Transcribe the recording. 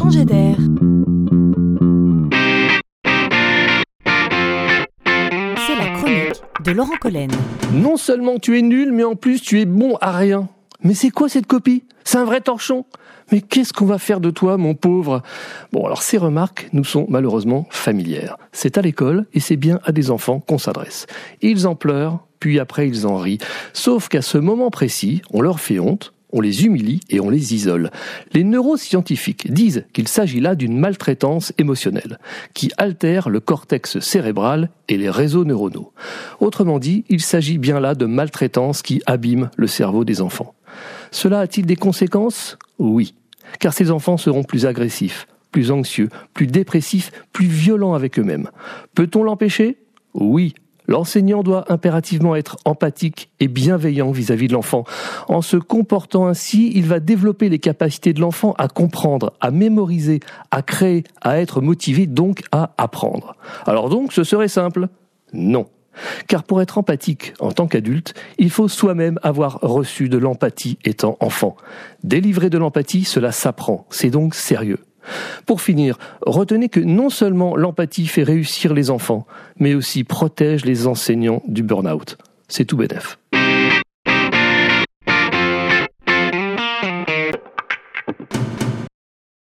changer d'air. C'est la chronique de Laurent Collen. Non seulement tu es nul, mais en plus tu es bon à rien. Mais c'est quoi cette copie? C'est un vrai torchon mais qu'est-ce qu'on va faire de toi, mon pauvre? Bon, alors ces remarques nous sont malheureusement familières. C'est à l'école et c'est bien à des enfants qu'on s'adresse. Ils en pleurent, puis après ils en rient. Sauf qu'à ce moment précis, on leur fait honte, on les humilie et on les isole. Les neuroscientifiques disent qu'il s'agit là d'une maltraitance émotionnelle, qui altère le cortex cérébral et les réseaux neuronaux. Autrement dit, il s'agit bien là de maltraitance qui abîme le cerveau des enfants. Cela a-t-il des conséquences? Oui car ces enfants seront plus agressifs, plus anxieux, plus dépressifs, plus violents avec eux-mêmes. Peut-on l'empêcher? Oui. L'enseignant doit impérativement être empathique et bienveillant vis-à-vis de l'enfant. En se comportant ainsi, il va développer les capacités de l'enfant à comprendre, à mémoriser, à créer, à être motivé, donc à apprendre. Alors donc, ce serait simple? Non. Car pour être empathique en tant qu'adulte, il faut soi-même avoir reçu de l'empathie étant enfant. Délivrer de l'empathie, cela s'apprend, c'est donc sérieux. Pour finir, retenez que non seulement l'empathie fait réussir les enfants, mais aussi protège les enseignants du burn-out. C'est tout bénef.